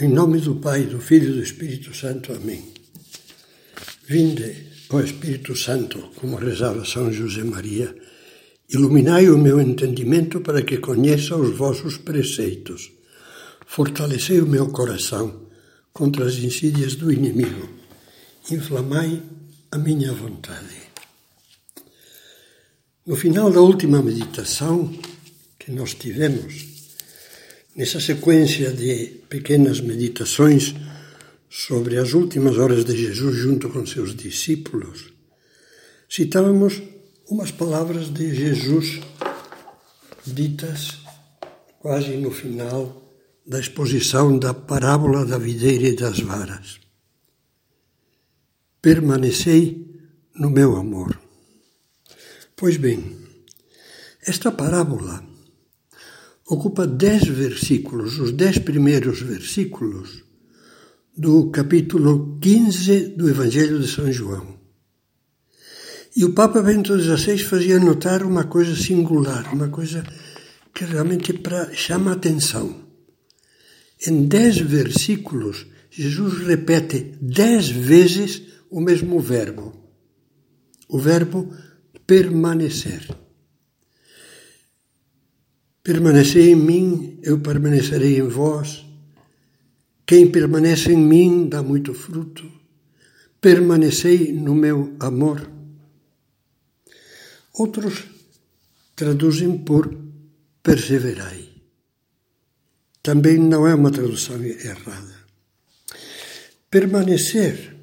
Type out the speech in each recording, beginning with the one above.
Em nome do Pai, do Filho e do Espírito Santo. Amém. Vinde, ó Espírito Santo, como rezava São José Maria, iluminai o meu entendimento para que conheça os vossos preceitos. Fortalecei o meu coração contra as insídias do inimigo. Inflamai a minha vontade. No final da última meditação que nós tivemos, Nessa sequência de pequenas meditações sobre as últimas horas de Jesus junto com seus discípulos, citávamos umas palavras de Jesus ditas quase no final da exposição da parábola da videira e das varas. Permanecei no meu amor. Pois bem, esta parábola ocupa dez versículos, os dez primeiros versículos do capítulo 15 do Evangelho de São João. E o Papa Bento XVI fazia notar uma coisa singular, uma coisa que realmente chama a atenção. Em dez versículos, Jesus repete dez vezes o mesmo verbo, o verbo permanecer. Permanecei em mim, eu permanecerei em vós. Quem permanece em mim dá muito fruto. Permanecei no meu amor. Outros traduzem por perseverai. Também não é uma tradução errada. Permanecer,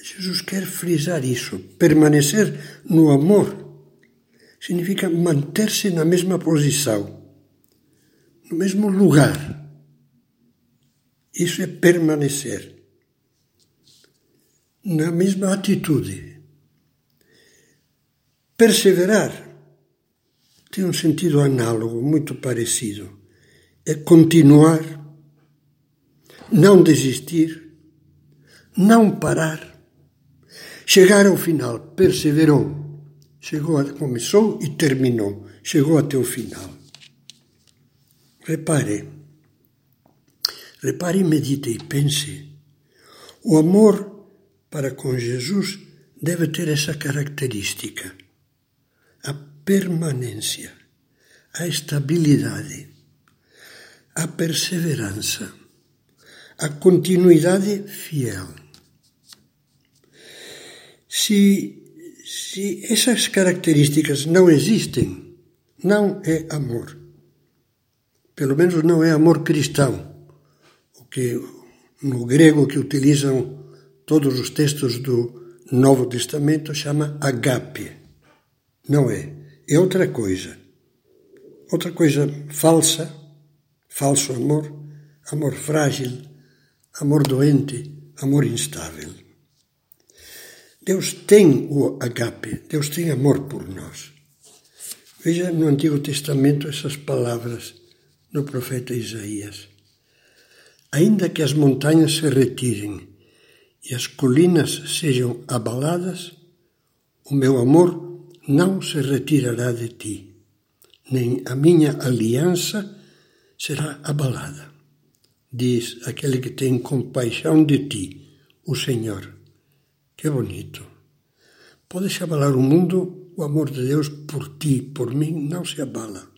Jesus quer frisar isso. Permanecer no amor significa manter-se na mesma posição no mesmo lugar. Isso é permanecer. Na mesma atitude. Perseverar tem um sentido análogo, muito parecido. É continuar, não desistir, não parar, chegar ao final. Perseverou. Chegou, começou e terminou. Chegou até o final. Repare, repare medite e pense. O amor para com Jesus deve ter essa característica: a permanência, a estabilidade, a perseverança, a continuidade fiel. Se, se essas características não existem, não é amor pelo menos não é amor cristão, o que no grego que utilizam todos os textos do Novo Testamento chama agape. Não é, é outra coisa. Outra coisa falsa, falso amor, amor frágil, amor doente, amor instável. Deus tem o agape, Deus tem amor por nós. Veja no Antigo Testamento essas palavras no profeta Isaías. Ainda que as montanhas se retirem e as colinas sejam abaladas, o meu amor não se retirará de ti, nem a minha aliança será abalada. Diz aquele que tem compaixão de ti, o Senhor. Que bonito. Pode-se abalar o mundo, o amor de Deus por ti, por mim, não se abala.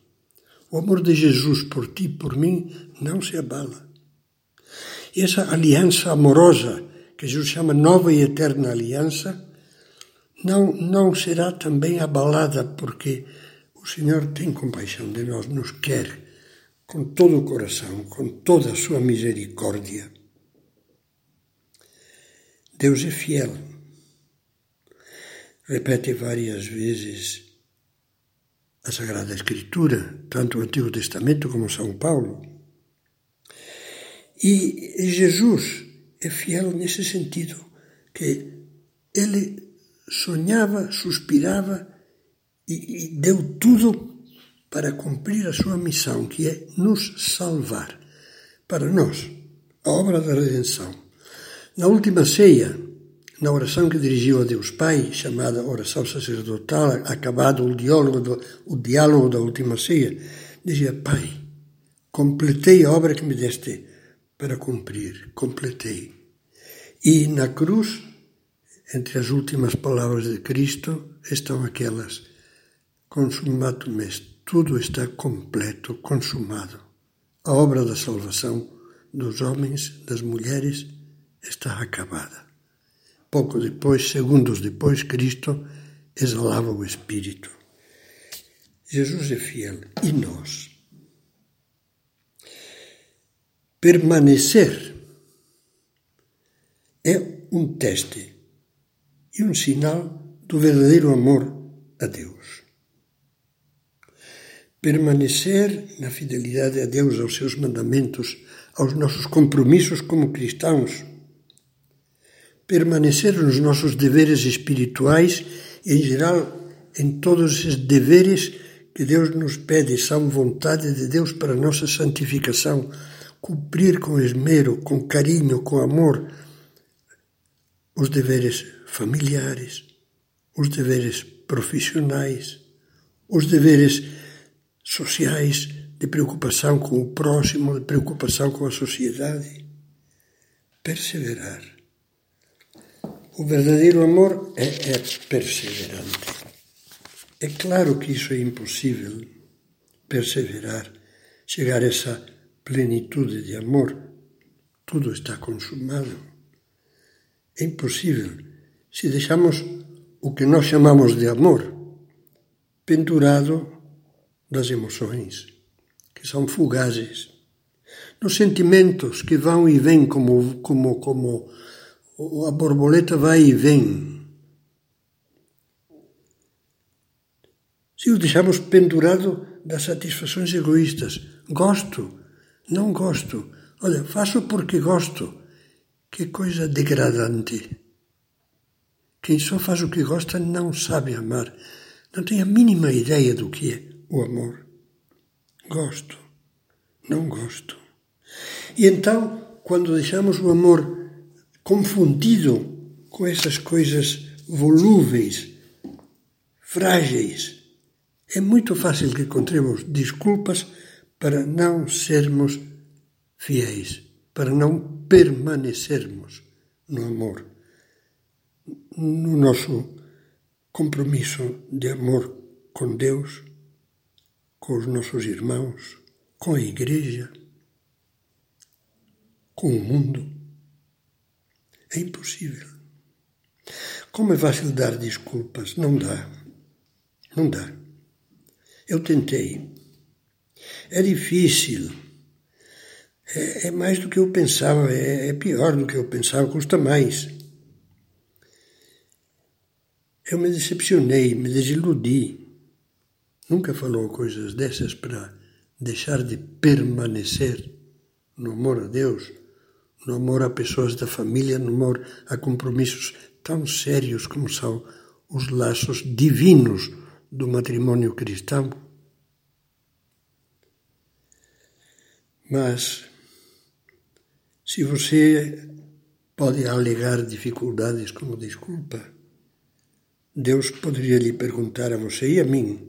O amor de Jesus por ti, por mim, não se abala. Essa aliança amorosa, que Jesus chama nova e eterna aliança, não, não será também abalada, porque o Senhor tem compaixão de nós, nos quer com todo o coração, com toda a sua misericórdia. Deus é fiel. Repete várias vezes a Sagrada Escritura, tanto o Antigo Testamento como São Paulo. E Jesus é fiel nesse sentido, que ele sonhava, suspirava e, e deu tudo para cumprir a sua missão, que é nos salvar. Para nós, a obra da redenção. Na última ceia, na oração que dirigiu a Deus Pai, chamada oração sacerdotal, acabado o diálogo, do, o diálogo da última ceia, dizia: Pai, completei a obra que me deste para cumprir, completei. E na cruz, entre as últimas palavras de Cristo, estão aquelas: Consumatum est, tudo está completo, consumado. A obra da salvação dos homens, das mulheres, está acabada. Pouco depois, segundos depois, Cristo exalava o Espírito. Jesus é fiel. E nós? Permanecer é um teste e um sinal do verdadeiro amor a Deus. Permanecer na fidelidade a Deus, aos seus mandamentos, aos nossos compromissos como cristãos. Permanecer nos nossos deveres espirituais e, em geral, em todos esses deveres que Deus nos pede, são vontade de Deus para a nossa santificação, cumprir com esmero, com carinho, com amor os deveres familiares, os deveres profissionais, os deveres sociais de preocupação com o próximo, de preocupação com a sociedade. Perseverar. O verdadeiro amor é, é perseverante. É claro que isso é impossível, perseverar, chegar a essa plenitude de amor. Tudo está consumado. É impossível se deixamos o que nós chamamos de amor pendurado das emoções, que são fugazes, nos sentimentos que vão e vêm como, como, como a borboleta vai e vem Se o deixamos pendurado das satisfações egoístas. Gosto, não gosto. Olha, faço porque gosto. Que coisa degradante. Quem só faz o que gosta não sabe amar. Não tem a mínima ideia do que é o amor. Gosto, não gosto. E então, quando deixamos o amor confundido com essas coisas volúveis, frágeis, é muito fácil que encontremos desculpas para não sermos fiéis, para não permanecermos no amor, no nosso compromisso de amor com Deus, com os nossos irmãos, com a Igreja, com o mundo. É impossível. Como é fácil dar desculpas? Não dá. Não dá. Eu tentei. É difícil. É, é mais do que eu pensava, é, é pior do que eu pensava, custa mais. Eu me decepcionei, me desiludi. Nunca falou coisas dessas para deixar de permanecer no amor a Deus, no amor a pessoas da família, no amor a compromissos tão sérios como são os laços divinos do matrimônio cristão. Mas, se você pode alegar dificuldades como desculpa, Deus poderia lhe perguntar a você e a mim: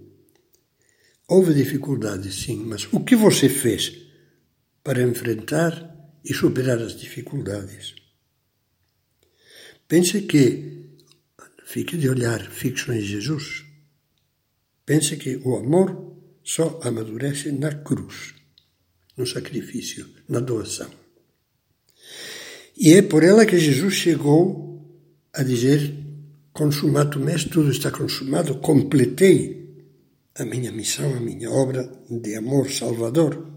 houve dificuldades, sim, mas o que você fez para enfrentar e superar as dificuldades? Pense que, fique de olhar fixo em Jesus. Pense que o amor só amadurece na cruz, no sacrifício, na doação. E é por ela que Jesus chegou a dizer: Consumado est, tudo está consumado, completei a minha missão, a minha obra de amor salvador.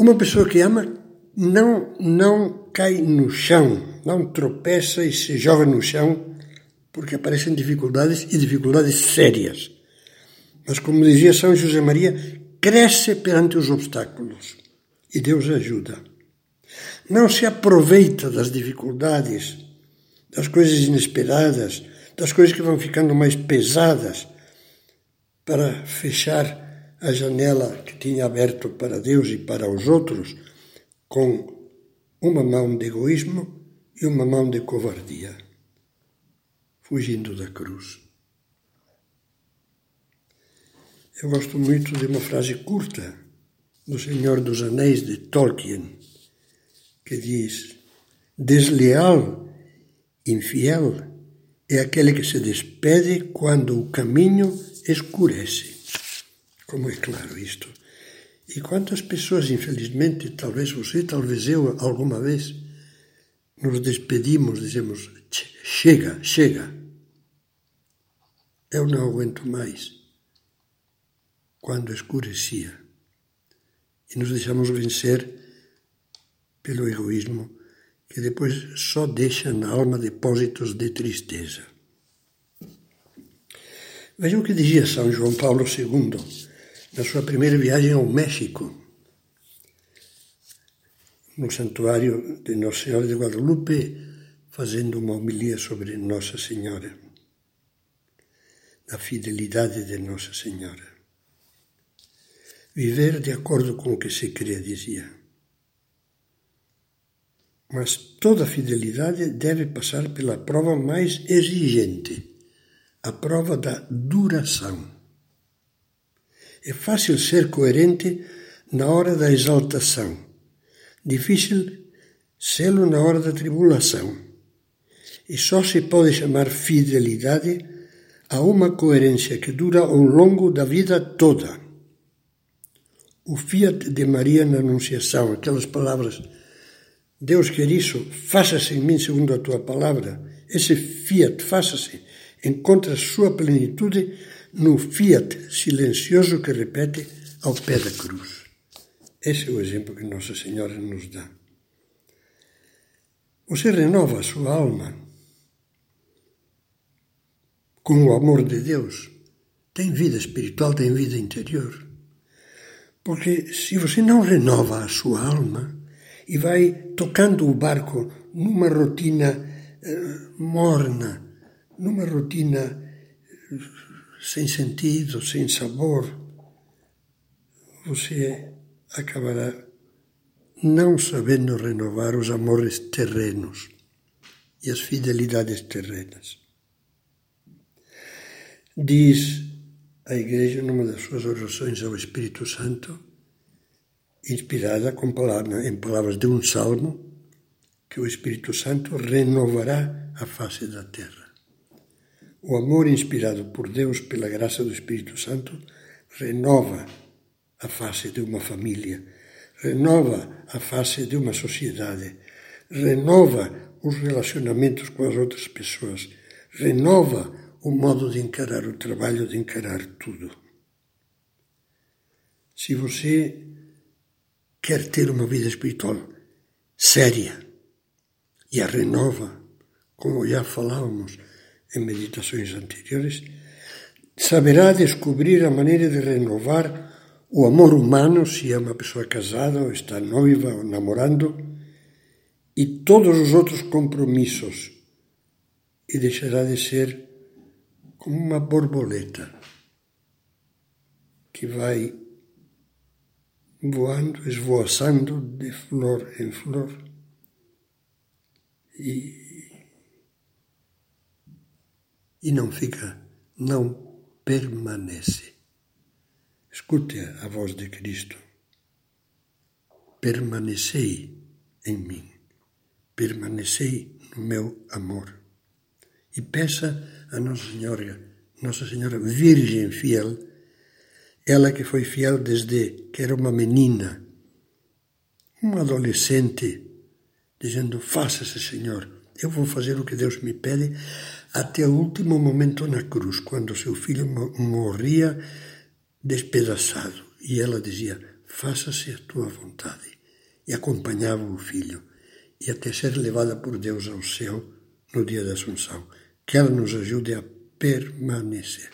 Uma pessoa que ama não, não cai no chão, não tropeça e se joga no chão porque aparecem dificuldades e dificuldades sérias. Mas, como dizia São José Maria, cresce perante os obstáculos e Deus ajuda. Não se aproveita das dificuldades, das coisas inesperadas, das coisas que vão ficando mais pesadas, para fechar a janela que tinha aberto para Deus e para os outros com uma mão de egoísmo e uma mão de covardia fugindo da cruz. Eu gosto muito de uma frase curta do Senhor dos Anéis de Tolkien, que diz: desleal, infiel, é aquele que se despede quando o caminho escurece. Como é claro isto? E quantas pessoas, infelizmente, talvez você, talvez eu, alguma vez, nos despedimos, dizemos: chega, chega, eu não aguento mais. Quando escurecia e nos deixamos vencer pelo egoísmo que depois só deixa na alma depósitos de tristeza. Veja o que dizia São João Paulo II na sua primeira viagem ao México, no santuário de Nossa Senhora de Guadalupe, fazendo uma homilia sobre Nossa Senhora, a fidelidade de Nossa Senhora. Viver de acordo com o que se crê, dizia. Mas toda fidelidade deve passar pela prova mais exigente, a prova da duração. É fácil ser coerente na hora da exaltação, difícil sê-lo na hora da tribulação. E só se pode chamar fidelidade a uma coerência que dura ao longo da vida toda o fiat de Maria na Anunciação, aquelas palavras, Deus quer isso, faça-se em mim segundo a tua palavra. Esse fiat, faça-se, encontra sua plenitude no fiat silencioso que repete ao pé da cruz. Esse é o exemplo que Nossa Senhora nos dá. Você renova a sua alma com o amor de Deus. Tem vida espiritual, tem vida interior. Porque se você não renova a sua alma e vai tocando o barco numa rotina uh, morna, numa rotina uh, sem sentido, sem sabor, você acabará não sabendo renovar os amores terrenos e as fidelidades terrenas. Diz a Igreja, numa das suas orações ao Espírito Santo, inspirada com em palavras de um salmo, que o Espírito Santo renovará a face da terra. O amor inspirado por Deus pela graça do Espírito Santo renova a face de uma família, renova a face de uma sociedade, renova os relacionamentos com as outras pessoas, renova o modo de encarar o trabalho, de encarar tudo. Se você quer ter uma vida espiritual séria e a renova, como já falávamos em meditações anteriores, saberá descobrir a maneira de renovar o amor humano, se é uma pessoa casada ou está noiva ou namorando, e todos os outros compromissos, e deixará de ser como uma borboleta que vai voando, esvoaçando de flor em flor e, e não fica, não permanece. Escute a voz de Cristo. Permanecei em mim, permanecei no meu amor e peça a Nossa Senhora, Nossa Senhora Virgem fiel, ela que foi fiel desde que era uma menina, uma adolescente, dizendo: Faça-se, Senhor, eu vou fazer o que Deus me pede, até o último momento na cruz, quando seu filho morria despedaçado. E ela dizia: Faça-se a tua vontade. E acompanhava o filho, e até ser levada por Deus ao céu no dia da Assunção que ela nos ajude a permanecer.